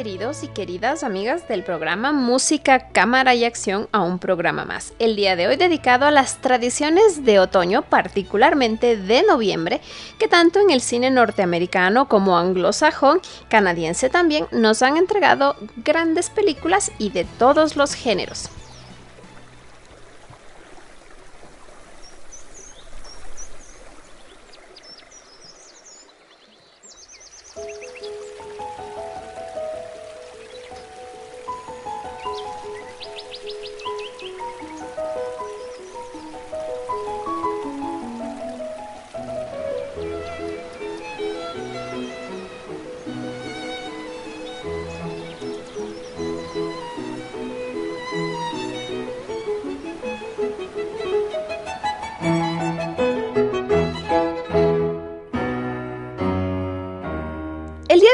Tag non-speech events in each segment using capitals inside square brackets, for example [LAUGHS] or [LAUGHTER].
Queridos y queridas amigas del programa Música, Cámara y Acción a un programa más. El día de hoy dedicado a las tradiciones de otoño, particularmente de noviembre, que tanto en el cine norteamericano como anglosajón, canadiense también, nos han entregado grandes películas y de todos los géneros.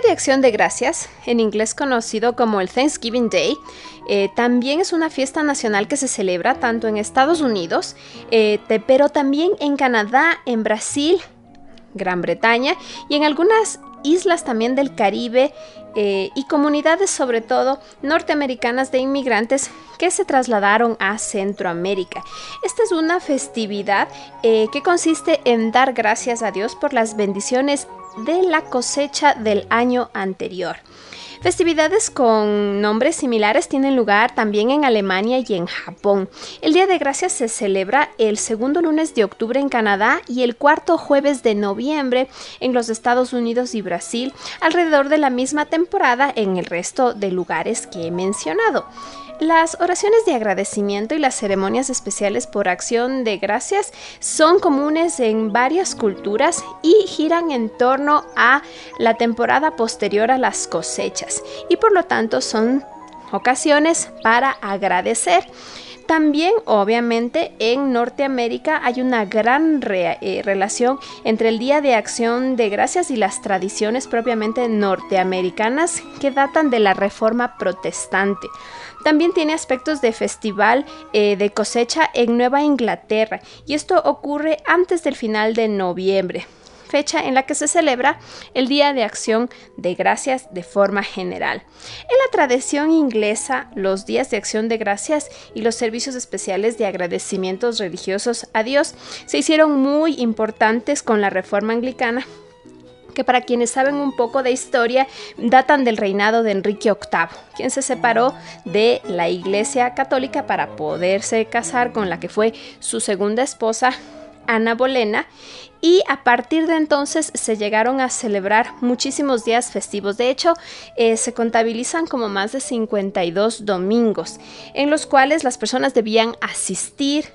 De Acción de Gracias, en inglés conocido como el Thanksgiving Day, eh, también es una fiesta nacional que se celebra tanto en Estados Unidos, eh, pero también en Canadá, en Brasil, Gran Bretaña y en algunas islas también del Caribe eh, y comunidades sobre todo norteamericanas de inmigrantes que se trasladaron a Centroamérica. Esta es una festividad que consiste en dar gracias a Dios por las bendiciones de la cosecha del año anterior. Festividades con nombres similares tienen lugar también en Alemania y en Japón. El Día de Gracias se celebra el segundo lunes de octubre en Canadá y el cuarto jueves de noviembre en los Estados Unidos y Brasil, alrededor de la misma temporada en el resto de lugares que he mencionado. Las oraciones de agradecimiento y las ceremonias especiales por acción de gracias son comunes en varias culturas y giran en torno a la temporada posterior a las cosechas y por lo tanto son ocasiones para agradecer. También, obviamente, en Norteamérica hay una gran eh, relación entre el Día de Acción de Gracias y las tradiciones propiamente norteamericanas que datan de la Reforma Protestante. También tiene aspectos de festival eh, de cosecha en Nueva Inglaterra y esto ocurre antes del final de noviembre fecha en la que se celebra el Día de Acción de Gracias de forma general. En la tradición inglesa, los días de acción de gracias y los servicios especiales de agradecimientos religiosos a Dios se hicieron muy importantes con la reforma anglicana que para quienes saben un poco de historia datan del reinado de Enrique VIII, quien se separó de la Iglesia Católica para poderse casar con la que fue su segunda esposa, Ana Bolena, y a partir de entonces se llegaron a celebrar muchísimos días festivos. De hecho, eh, se contabilizan como más de 52 domingos, en los cuales las personas debían asistir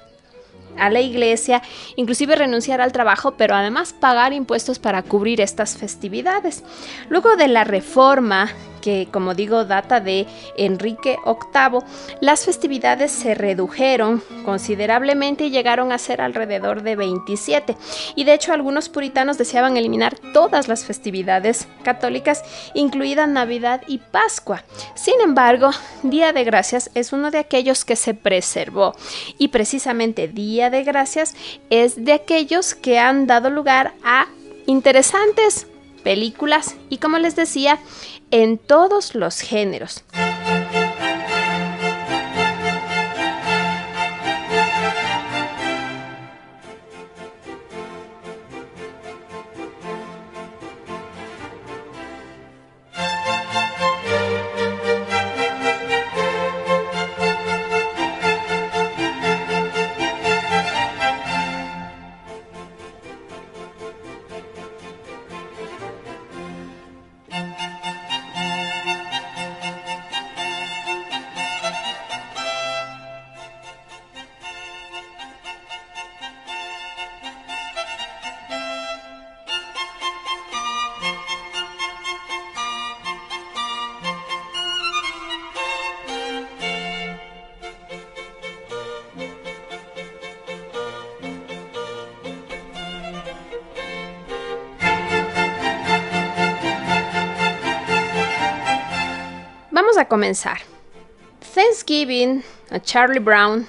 a la iglesia, inclusive renunciar al trabajo, pero además pagar impuestos para cubrir estas festividades. Luego de la reforma que como digo data de Enrique VIII, las festividades se redujeron considerablemente y llegaron a ser alrededor de 27. Y de hecho algunos puritanos deseaban eliminar todas las festividades católicas, incluida Navidad y Pascua. Sin embargo, Día de Gracias es uno de aquellos que se preservó y precisamente Día de Gracias es de aquellos que han dado lugar a interesantes películas y como les decía, en todos los géneros. Comenzar. Thanksgiving, Charlie Brown,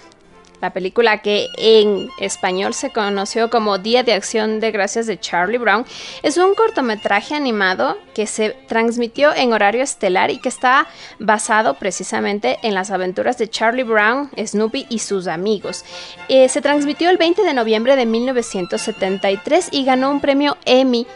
la película que en español se conoció como Día de Acción de Gracias de Charlie Brown, es un cortometraje animado que se transmitió en horario estelar y que está basado precisamente en las aventuras de Charlie Brown, Snoopy y sus amigos. Eh, se transmitió el 20 de noviembre de 1973 y ganó un premio Emmy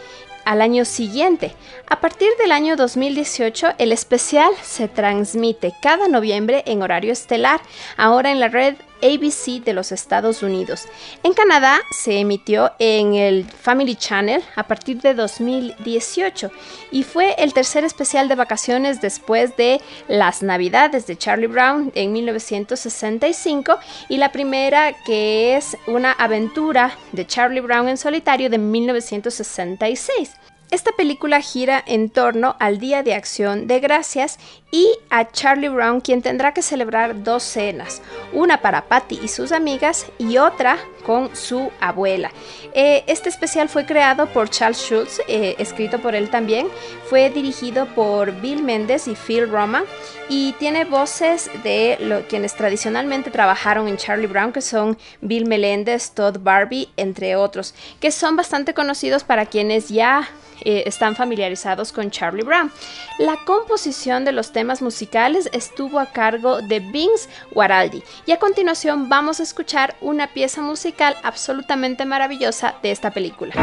al año siguiente. A partir del año 2018, el especial se transmite cada noviembre en horario estelar, ahora en la red ABC de los Estados Unidos. En Canadá se emitió en el Family Channel a partir de 2018 y fue el tercer especial de vacaciones después de Las Navidades de Charlie Brown en 1965 y la primera que es una aventura de Charlie Brown en solitario de 1966. Esta película gira en torno al Día de Acción de Gracias y a Charlie Brown, quien tendrá que celebrar dos cenas, una para Patty y sus amigas y otra con su abuela. Eh, este especial fue creado por Charles Schultz, eh, escrito por él también, fue dirigido por Bill Mendes y Phil Roman y tiene voces de quienes tradicionalmente trabajaron en Charlie Brown, que son Bill Melendez, Todd Barbie, entre otros, que son bastante conocidos para quienes ya eh, están familiarizados con Charlie Brown. La composición de los temas musicales estuvo a cargo de Vince Guaraldi y a continuación vamos a escuchar una pieza musical absolutamente maravillosa de esta película.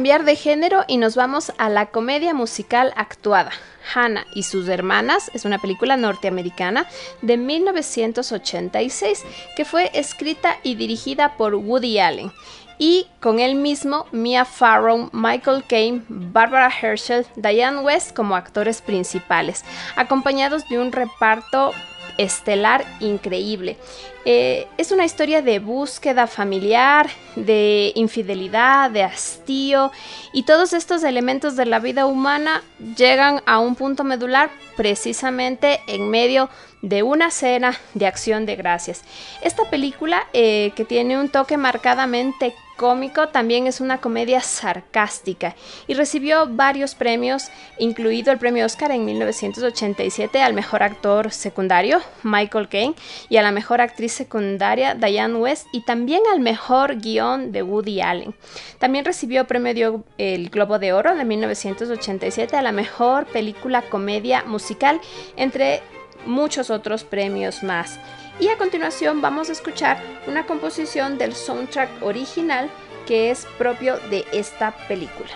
Cambiar de género y nos vamos a la comedia musical actuada. Hannah y sus hermanas es una película norteamericana de 1986 que fue escrita y dirigida por Woody Allen y con él mismo Mia Farrow, Michael Caine, Barbara Herschel, Diane West como actores principales, acompañados de un reparto estelar increíble. Eh, es una historia de búsqueda familiar, de infidelidad, de hastío y todos estos elementos de la vida humana llegan a un punto medular precisamente en medio de una cena de acción de gracias. Esta película eh, que tiene un toque marcadamente cómico, también es una comedia sarcástica y recibió varios premios, incluido el premio Oscar en 1987 al mejor actor secundario, Michael Caine, y a la mejor actriz secundaria, Diane West, y también al mejor guion de Woody Allen. También recibió premio el Globo de Oro de 1987 a la mejor película comedia musical, entre muchos otros premios más. Y a continuación vamos a escuchar una composición del soundtrack original que es propio de esta película.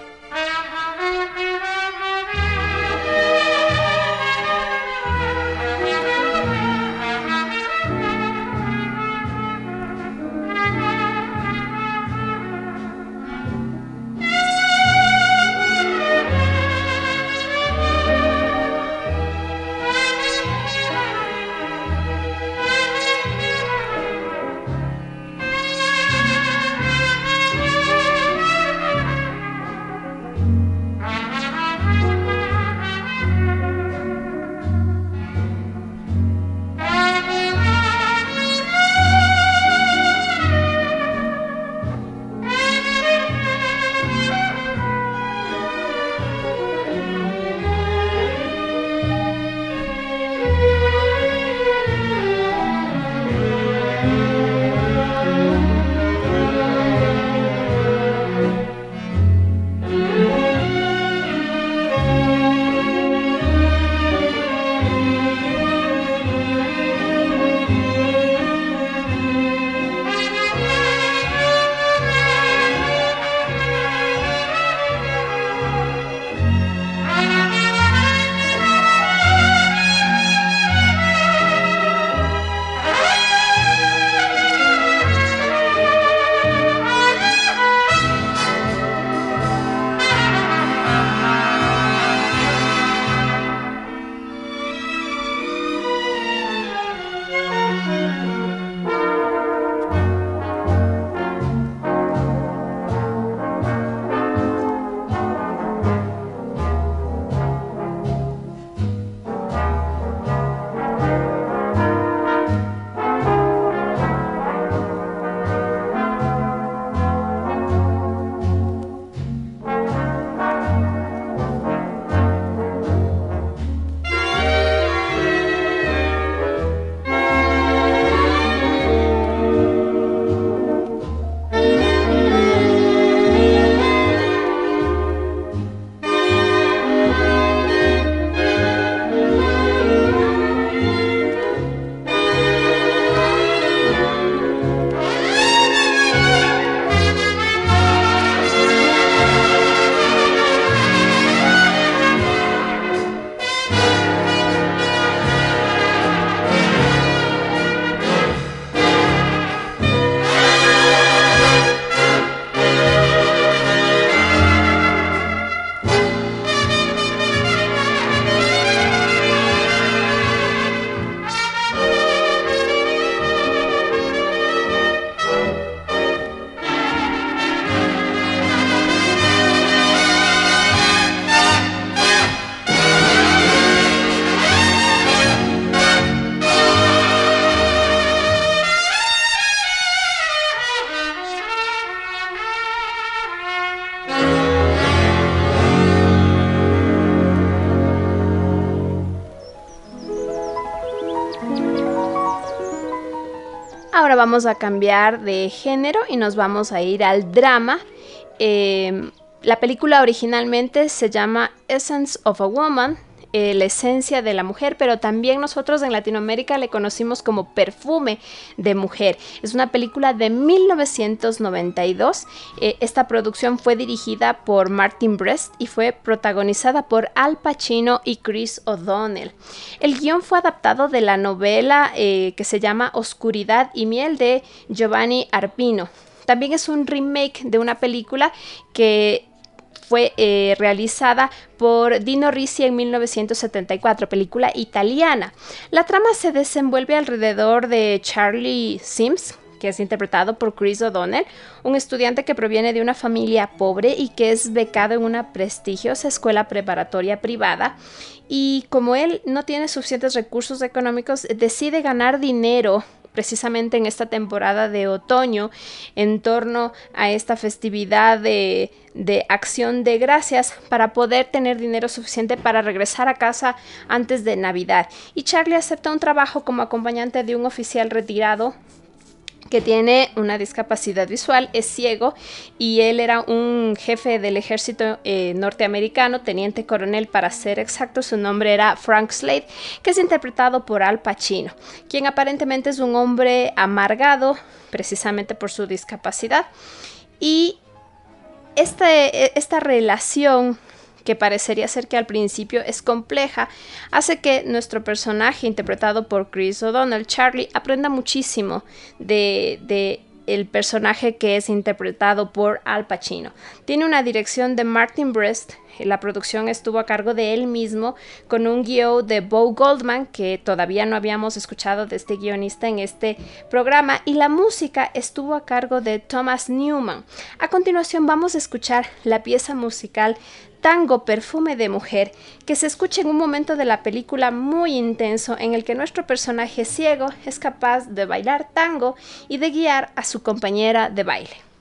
Vamos a cambiar de género y nos vamos a ir al drama. Em, la película originalmente se llama Essence of a Woman, eh, la esencia de la mujer, pero también nosotros en Latinoamérica le conocimos como Perfume de Mujer. Es una película de 1992. Eh, esta producción fue dirigida por Martin Brest y fue protagonizada por Al Pacino y Chris O'Donnell. El guion fue adaptado de la novela eh, que se llama Oscuridad y Miel de Giovanni Arpino. También es un remake de una película que fue eh, realizada por Dino Risi en 1974, película italiana. La trama se desenvuelve alrededor de Charlie Sims, que es interpretado por Chris O'Donnell, un estudiante que proviene de una familia pobre y que es becado en una prestigiosa escuela preparatoria privada. Y como él no tiene suficientes recursos económicos, decide ganar dinero precisamente en esta temporada de otoño en torno a esta festividad de, acción de gracias para poder tener dinero suficiente para regresar a casa antes de Navidad. Y Charlie acepta un trabajo como acompañante de un oficial retirado que tiene una discapacidad visual, es ciego y él era un jefe del ejército eh, norteamericano, teniente coronel para ser exacto, su nombre era Frank Slade, que es interpretado por Al Pacino, quien aparentemente es un hombre amargado precisamente por su discapacidad. Y este, esta relación que parecería ser que al principio es compleja, hace que nuestro personaje, interpretado por Chris O'Donnell, Charlie, aprenda muchísimo de, de el personaje que es interpretado por Al Pacino. Tiene una dirección de Martin Brest, la producción estuvo a cargo de él mismo, con un guion de Bo Goldman, que todavía no habíamos escuchado de este guionista en este programa, y la música estuvo a cargo de Thomas Newman. A continuación vamos a escuchar la pieza musical Tango Perfume de Mujer, que se escucha en un momento de la película muy intenso en el que nuestro personaje ciego es capaz de bailar tango y de guiar a su compañera de baile.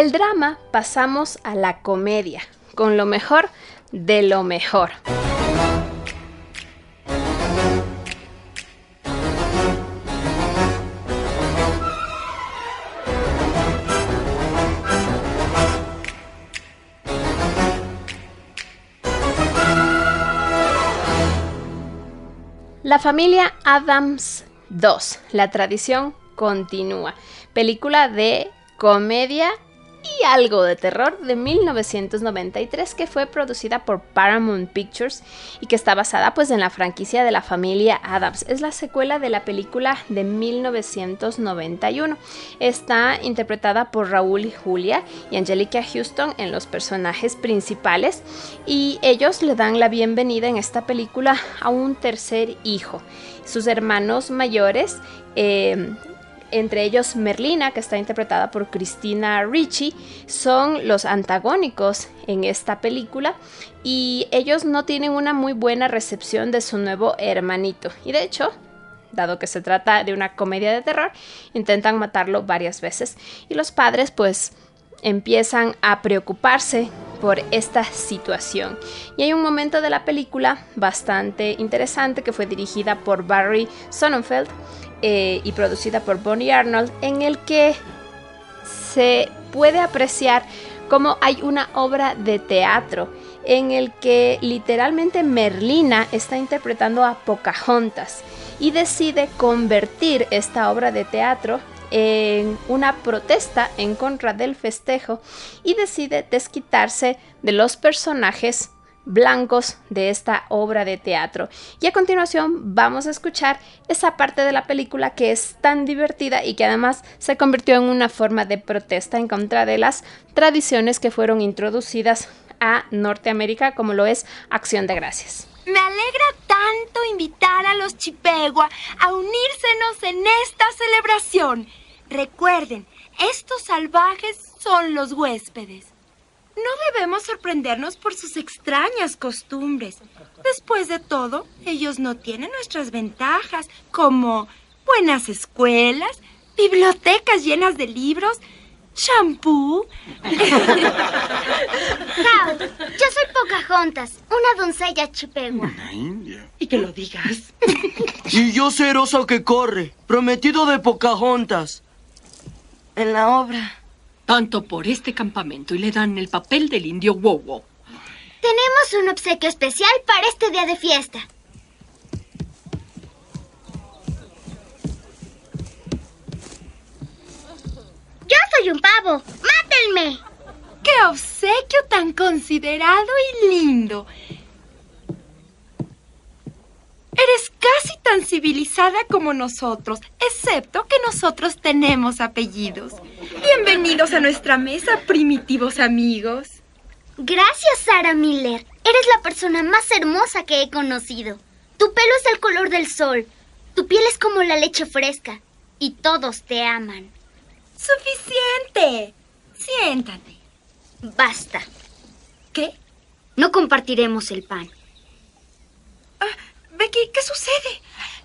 Del drama pasamos a la comedia, con lo mejor de lo mejor. La familia Adams 2. La tradición continúa. Película de comedia y algo de terror de 1993 que fue producida por Paramount Pictures y que está basada pues en la franquicia de la familia Adams. Es la secuela de la película de 1991. Está interpretada por Raúl y Julia y Angelica Houston en los personajes principales y ellos le dan la bienvenida en esta película a un tercer hijo. Sus hermanos mayores eh, entre ellos Merlina, que está interpretada por Christina Ricci, son los antagónicos en esta película y ellos no tienen una muy buena recepción de su nuevo hermanito. Y de hecho, dado que se trata de una comedia de terror, intentan matarlo varias veces y los padres pues empiezan a preocuparse por esta situación. Y hay un momento de la película bastante interesante que fue dirigida por Barry Sonnenfeld eh, y producida por Bonnie Arnold, en el que se puede apreciar cómo hay una obra de teatro en el que literalmente Merlina está interpretando a Pocahontas y decide convertir esta obra de teatro en una protesta en contra del festejo y decide desquitarse de los personajes blancos de esta obra de teatro. Y a continuación vamos a escuchar esa parte de la película que es tan divertida y que además se convirtió en una forma de protesta en contra de las tradiciones que fueron introducidas a Norteamérica como lo es Acción de Gracias. Me alegra tanto invitar a los Chipegua a unírsenos en esta celebración. Recuerden, estos salvajes son los huéspedes. No debemos sorprendernos por sus extrañas costumbres. Después de todo, ellos no tienen nuestras ventajas, como buenas escuelas, bibliotecas llenas de libros, champú. [LAUGHS] yo soy Pocahontas, una doncella chipegua. Una india. Y que lo digas. [LAUGHS] y yo soy Rosa que corre, prometido de Pocahontas. En la obra tanto por este campamento y le dan el papel del indio Wowo. Tenemos un obsequio especial para este día de fiesta. Yo soy un pavo. ¡Mátenme! ¡Qué obsequio tan considerado y lindo! Eres casi tan civilizada como nosotros, excepto que nosotros tenemos apellidos. Bienvenidos a nuestra mesa, primitivos amigos. Gracias, Sarah Miller. Eres la persona más hermosa que he conocido. Tu pelo es el color del sol. Tu piel es como la leche fresca. Y todos te aman. Suficiente. Siéntate. Basta. ¿Qué? No compartiremos el pan. Ah, Becky, ¿qué sucede?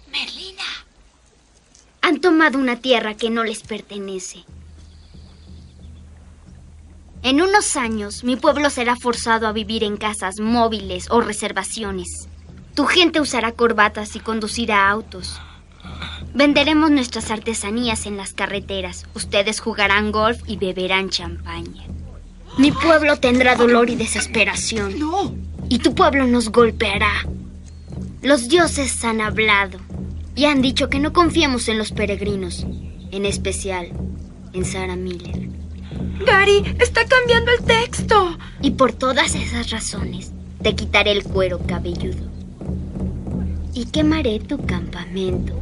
Merlina. Han tomado una tierra que no les pertenece. En unos años, mi pueblo será forzado a vivir en casas móviles o reservaciones. Tu gente usará corbatas y conducirá autos. Venderemos nuestras artesanías en las carreteras. Ustedes jugarán golf y beberán champaña. Mi pueblo tendrá dolor y desesperación. No. Y tu pueblo nos golpeará. Los dioses han hablado y han dicho que no confiemos en los peregrinos, en especial en Sarah Miller. Gary, está cambiando el texto. Y por todas esas razones, te quitaré el cuero cabelludo y quemaré tu campamento.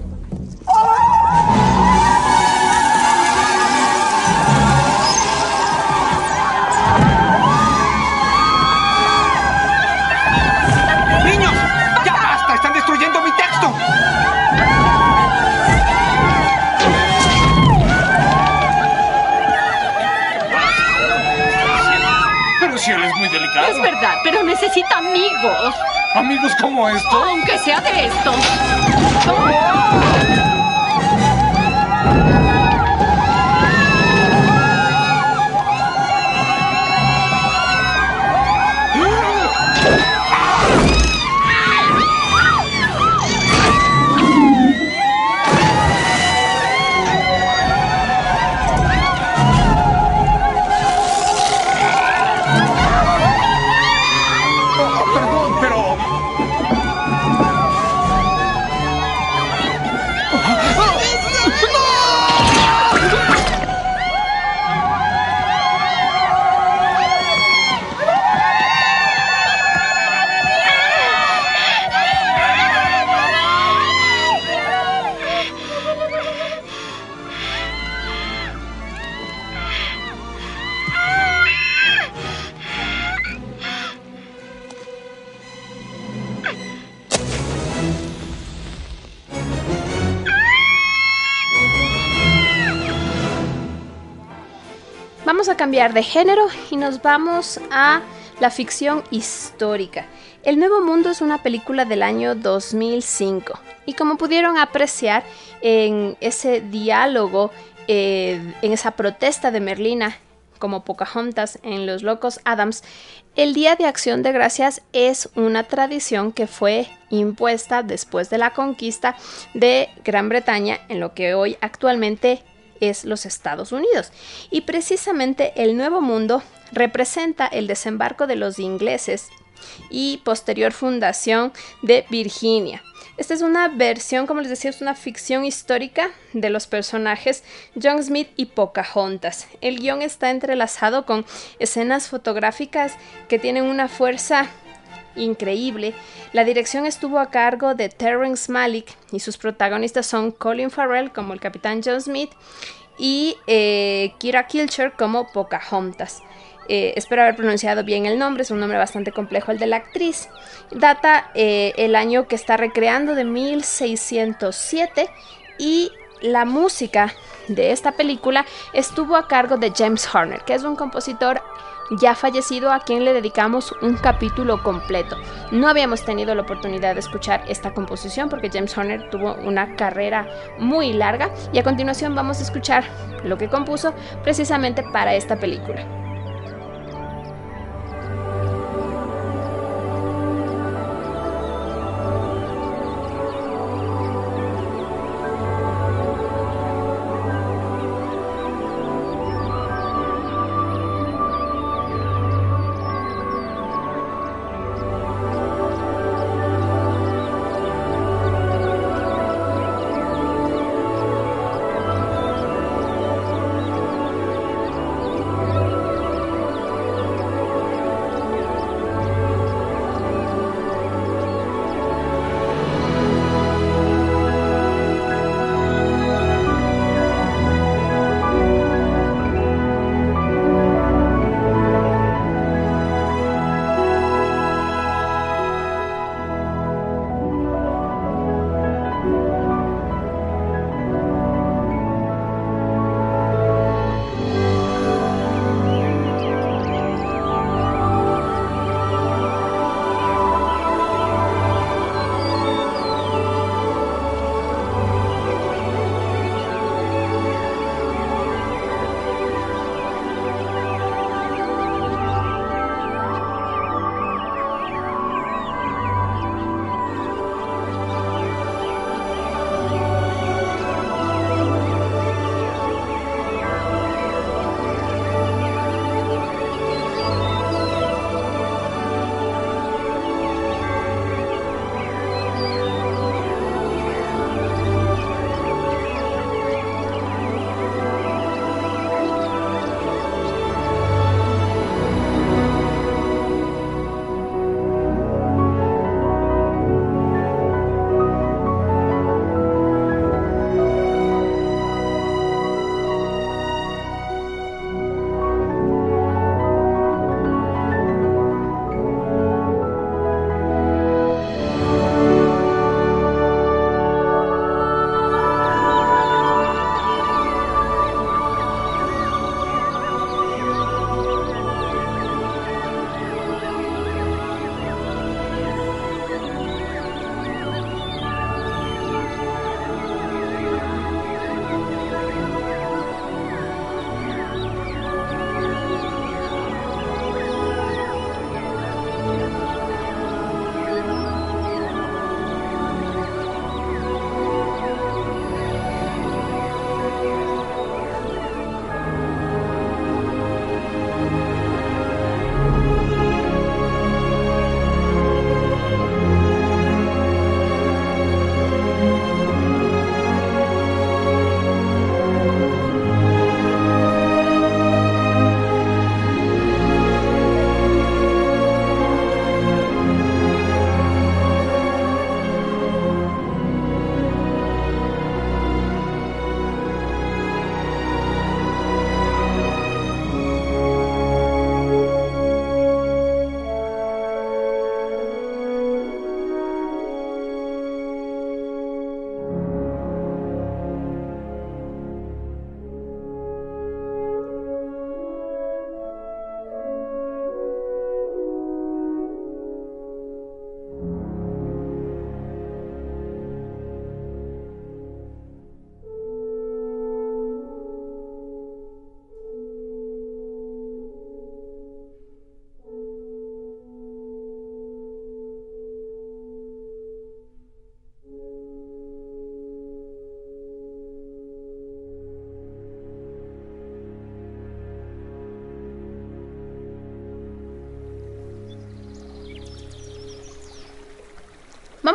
Es verdad, pero necesita amigos. ¿Amigos como estos? Aunque sea de estos. Vamos a cambiar de género y nos vamos a la ficción histórica. El Nuevo Mundo es una película del año 2005 y como pudieron apreciar en ese diálogo, eh, en esa protesta de Merlina como Pocahontas en Los Locos Adams, el Día de Acción de Gracias es una tradición que fue impuesta después de la conquista de Gran Bretaña en lo que hoy actualmente es los Estados Unidos. Y precisamente el Nuevo Mundo representa el desembarco de los ingleses y posterior fundación de Virginia. Esta es una versión, como les decía, es una ficción histórica de los personajes John Smith y Pocahontas. El guion está entrelazado con escenas fotográficas que tienen una fuerza increíble. La dirección estuvo a cargo de Terrence Malick y sus protagonistas son Colin Farrell como el capitán John Smith y eh, Kira Kilcher como Pocahontas. Eh, espero haber pronunciado bien el nombre, es un nombre bastante complejo el de la actriz. Data eh, el año que está recreando de 1607 y la música de esta película estuvo a cargo de James Horner, que es un compositor ya fallecido a quien le dedicamos un capítulo completo. No habíamos tenido la oportunidad de escuchar esta composición porque James Horner tuvo una carrera muy larga y a continuación vamos a escuchar lo que compuso precisamente para esta película.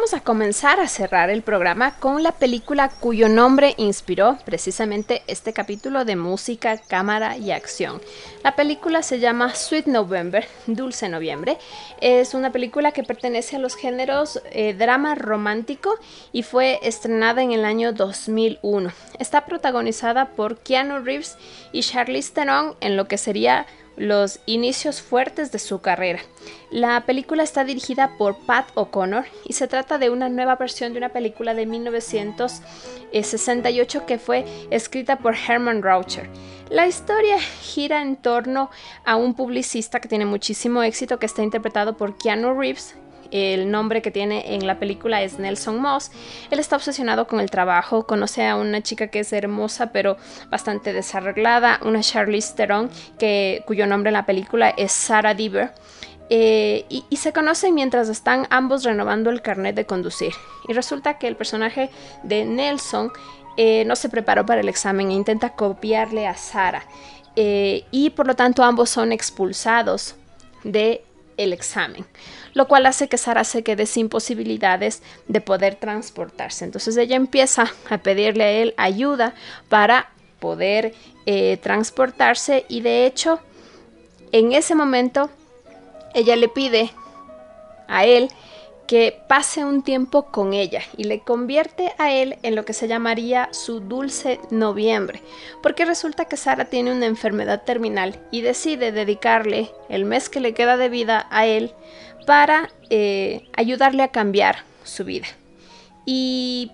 Vamos a comenzar a cerrar el programa con la película cuyo nombre inspiró precisamente este capítulo de música, cámara y acción. La película se llama Sweet November, Dulce Noviembre. Es una película que pertenece a los géneros eh, drama romántico y fue estrenada en el año 2001. Está protagonizada por Keanu Reeves y Charlize Theron en lo que sería los inicios fuertes de su carrera. La película está dirigida por Pat O'Connor y se trata de una nueva versión de una película de 1968 que fue escrita por Herman Raucher. La historia gira en torno a un publicista que tiene muchísimo éxito que está interpretado por Keanu Reeves, el nombre que tiene en la película es Nelson Moss. Él está obsesionado con el trabajo, conoce a una chica que es hermosa pero bastante desarreglada, una Charlize Theron que, cuyo nombre en la película es Sarah Deaver. Eh, y, se conocen mientras están ambos renovando el carnet de conducir. Y resulta que el personaje de Nelson eh, no se preparó para el examen e intenta copiarle a Sarah. Eh, y por lo tanto ambos son expulsados de el examen, lo cual hace que Sara se quede sin posibilidades de poder transportarse. Entonces ella empieza a pedirle a él ayuda para poder eh, transportarse y de hecho en ese momento ella le pide a él que pase un tiempo con ella y le convierte a él en lo que se llamaría su dulce noviembre, porque resulta que Sara tiene una enfermedad terminal y decide dedicarle el mes que le queda de vida a él para eh, ayudarle a cambiar su vida. Y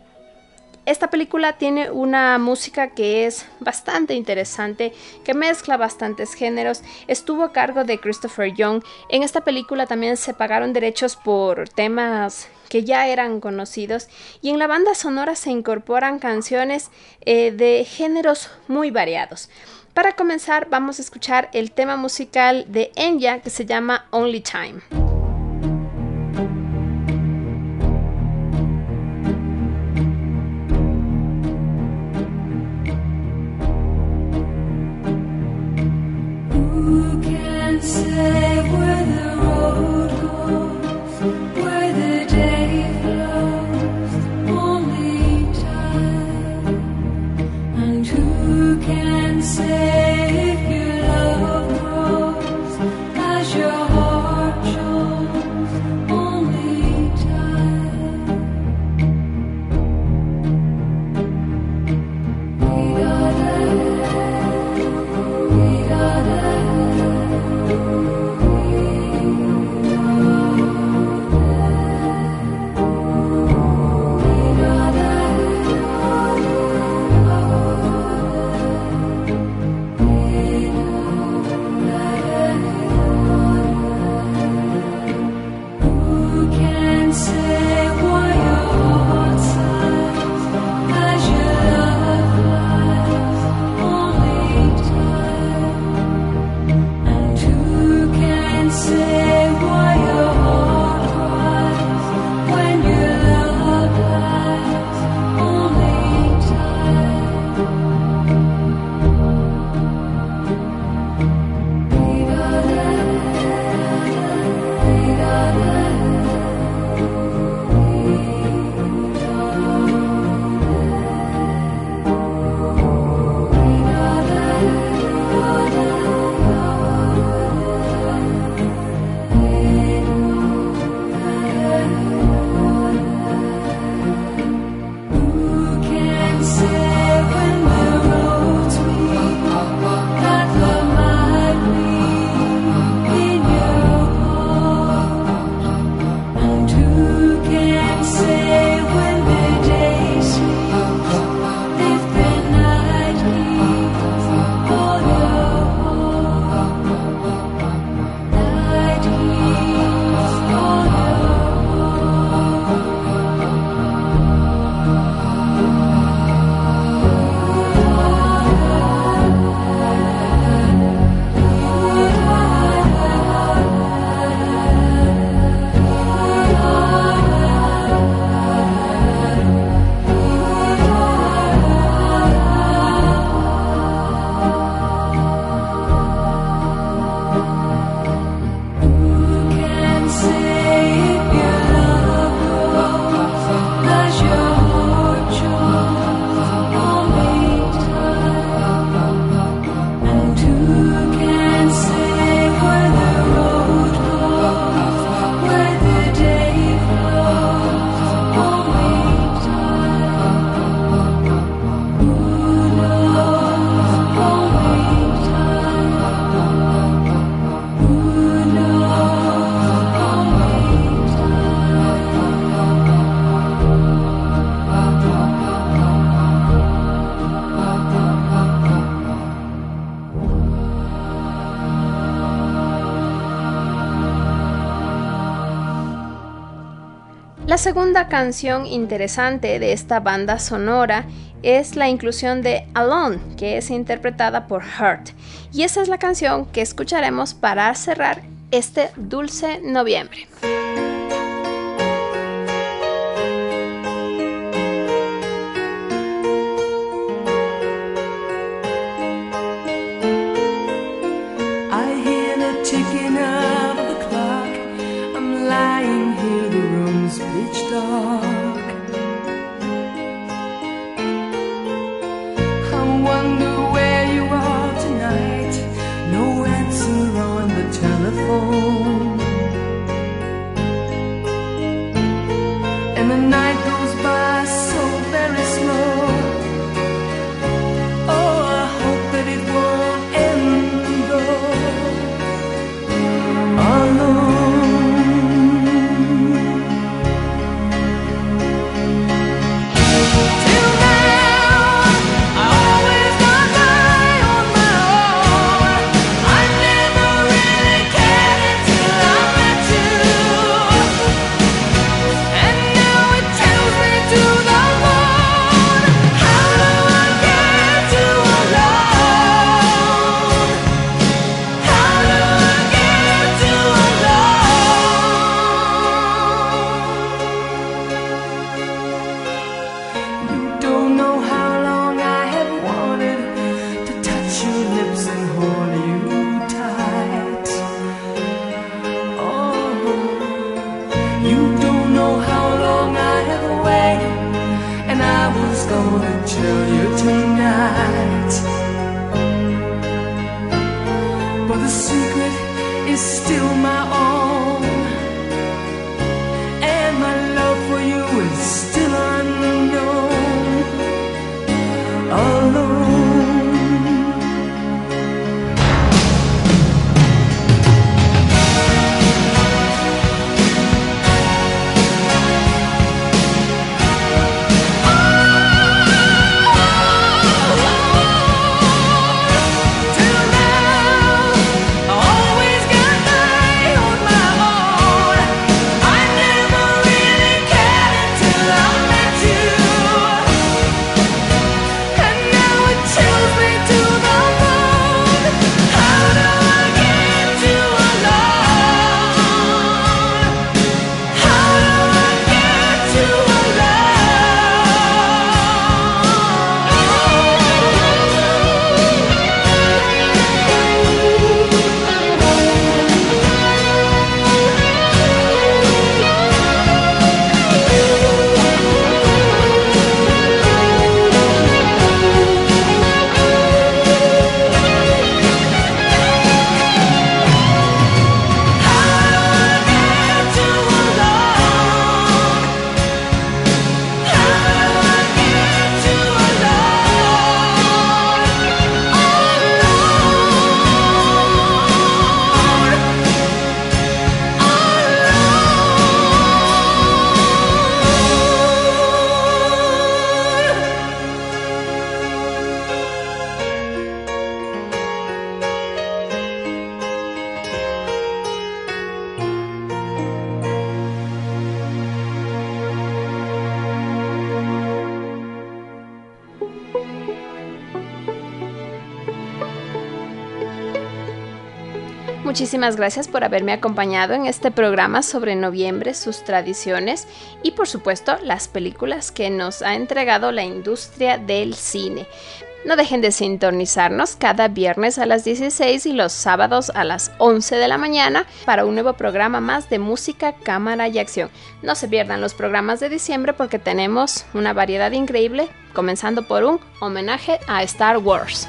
esta película tiene una música que es bastante interesante, que mezcla bastantes géneros. Estuvo a cargo de Christopher Young. En esta película también se pagaron derechos por temas que ya eran conocidos y en la banda sonora se incorporan canciones eh, de géneros muy variados. Para comenzar vamos a escuchar el tema musical de Enya que se llama Only Time. Thank you. Segunda canción interesante de esta banda sonora es la inclusión de Alone, que es interpretada por Hurt. Y esa es la canción que escucharemos para cerrar este dulce noviembre. and the night goes by. all around. Muchísimas gracias por haberme acompañado en este programa sobre noviembre, sus tradiciones y por supuesto las películas que nos ha entregado la industria del cine. No dejen de sintonizarnos cada viernes a las 16 y los sábados a las 11 de la mañana para un nuevo programa más de música, cámara y acción. No se pierdan los programas de diciembre porque tenemos una variedad increíble, comenzando por un homenaje a Star Wars.